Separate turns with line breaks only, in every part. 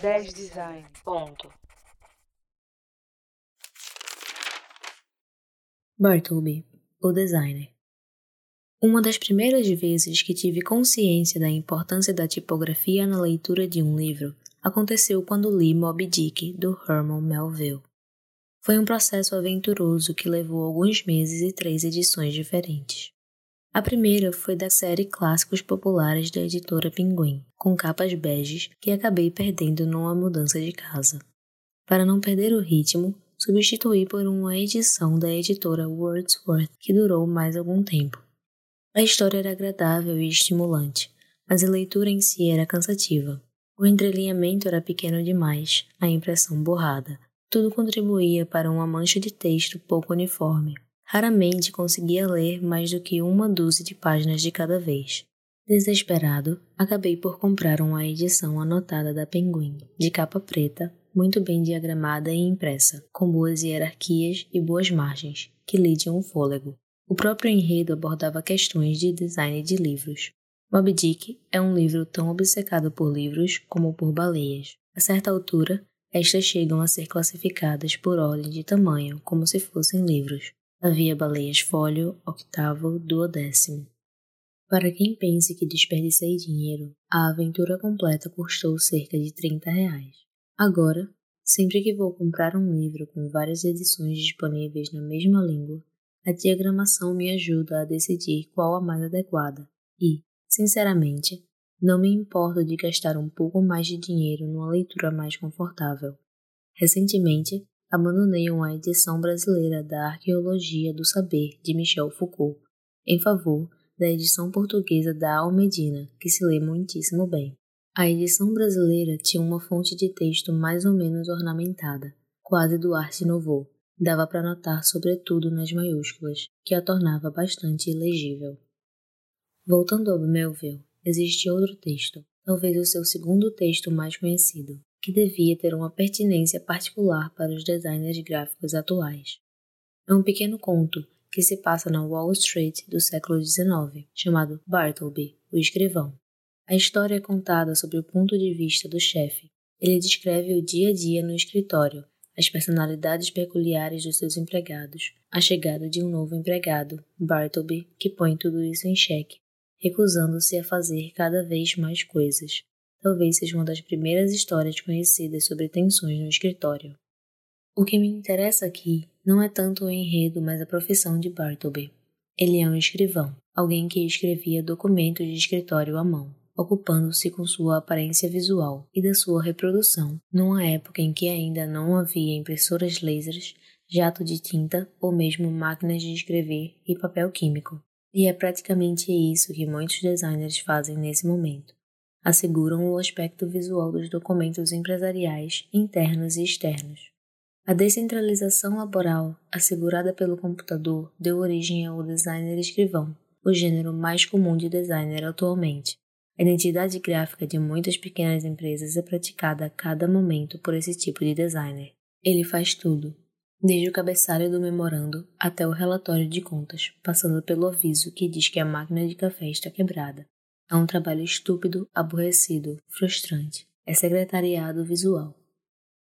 10 Design. Ponto.
Bartleby, o designer. Uma das primeiras vezes que tive consciência da importância da tipografia na leitura de um livro aconteceu quando li Moby Dick, do Herman Melville. Foi um processo aventuroso que levou alguns meses e três edições diferentes. A primeira foi da série Clássicos Populares da editora Pinguim, com capas beges que acabei perdendo numa mudança de casa. Para não perder o ritmo, substituí por uma edição da editora Wordsworth que durou mais algum tempo. A história era agradável e estimulante, mas a leitura em si era cansativa. O entrelinhamento era pequeno demais, a impressão borrada. Tudo contribuía para uma mancha de texto pouco uniforme. Raramente conseguia ler mais do que uma dúzia de páginas de cada vez. Desesperado, acabei por comprar uma edição anotada da Penguin, de capa preta, muito bem diagramada e impressa, com boas hierarquias e boas margens, que lhe um fôlego. O próprio enredo abordava questões de design de livros. Moby Dick é um livro tão obcecado por livros como por baleias. A certa altura, estas chegam a ser classificadas por ordem de tamanho, como se fossem livros. Havia baleias fólio, octavo, duodécimo. Para quem pense que desperdicei dinheiro, a aventura completa custou cerca de 30 reais. Agora, sempre que vou comprar um livro com várias edições disponíveis na mesma língua, a diagramação me ajuda a decidir qual a mais adequada e, sinceramente, não me importo de gastar um pouco mais de dinheiro numa leitura mais confortável. Recentemente, abandonei uma edição brasileira da Arqueologia do Saber de Michel Foucault em favor da edição portuguesa da Almedina, que se lê muitíssimo bem. A edição brasileira tinha uma fonte de texto mais ou menos ornamentada, quase do Arte Nouveau, Dava para notar sobretudo nas maiúsculas, que a tornava bastante ilegível. Voltando ao Melville, existe outro texto, talvez o seu segundo texto mais conhecido, que devia ter uma pertinência particular para os designers gráficos atuais. É um pequeno conto que se passa na Wall Street do século XIX, chamado Bartleby, o escrivão. A história é contada sob o ponto de vista do chefe. Ele descreve o dia a dia no escritório as personalidades peculiares dos seus empregados, a chegada de um novo empregado, Bartleby, que põe tudo isso em xeque, recusando-se a fazer cada vez mais coisas. Talvez seja uma das primeiras histórias conhecidas sobre tensões no escritório. O que me interessa aqui não é tanto o enredo, mas a profissão de Bartleby. Ele é um escrivão, alguém que escrevia documentos de escritório à mão ocupando-se com sua aparência visual e da sua reprodução, numa época em que ainda não havia impressoras lasers, jato de tinta ou mesmo máquinas de escrever e papel químico. E é praticamente isso que muitos designers fazem nesse momento. Asseguram o aspecto visual dos documentos empresariais internos e externos. A descentralização laboral, assegurada pelo computador, deu origem ao designer escrivão, o gênero mais comum de designer atualmente. A identidade gráfica de muitas pequenas empresas é praticada a cada momento por esse tipo de designer. Ele faz tudo, desde o cabeçalho do memorando até o relatório de contas, passando pelo aviso que diz que a máquina de café está quebrada. É um trabalho estúpido, aborrecido, frustrante. É secretariado visual.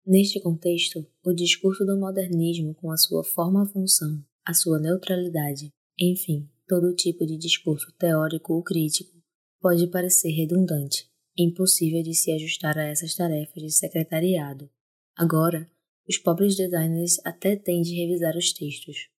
Neste contexto, o discurso do modernismo com a sua forma-função, a sua neutralidade, enfim, todo tipo de discurso teórico ou crítico pode parecer redundante, impossível de se ajustar a essas tarefas de secretariado. Agora, os pobres designers até têm de revisar os textos.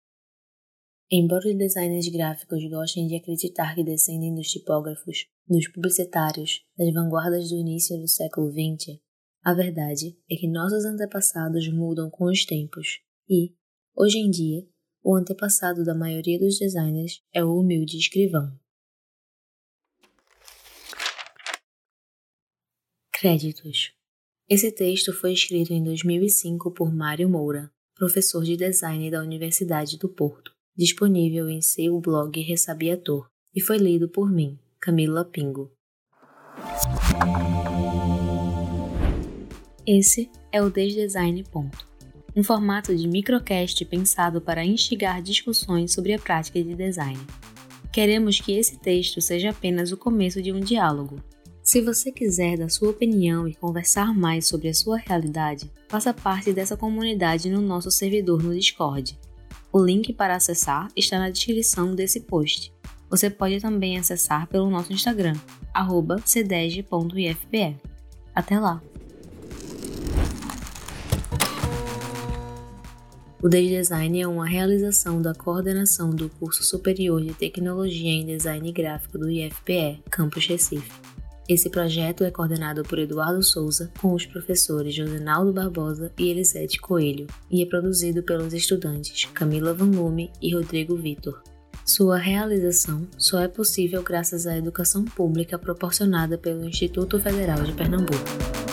Embora os designers gráficos gostem de acreditar que descendem dos tipógrafos, dos publicitários, das vanguardas do início do século XX, a verdade é que nossos antepassados mudam com os tempos e, hoje em dia, o antepassado da maioria dos designers é o humilde escrivão. Créditos. Esse texto foi escrito em 2005 por Mário Moura, professor de design da Universidade do Porto, disponível em seu blog Ressabiator, e foi lido por mim, Camila Pingo. Esse é o Desdesign Ponto, um formato de microcast pensado para instigar discussões sobre a prática de design. Queremos que esse texto seja apenas o começo de um diálogo, Se você quiser dar sua opinião e conversar mais sobre a sua realidade, faça parte dessa comunidade no nosso servidor no Discord. O link para acessar está na descrição desse post. Você pode também acessar pelo nosso Instagram, cdeg.ifpe. Até lá! O Desde Design é uma realização da coordenação do curso superior de Tecnologia em Design Gráfico do IFPE, Campus Recife. Esse projeto é coordenado por Eduardo Souza, com os professores Josenaldo Barbosa e Elisete Coelho, e é produzido pelos estudantes Camila Van Lume e Rodrigo Vitor. Sua realização só é possível graças à educação pública proporcionada pelo Instituto Federal de Pernambuco.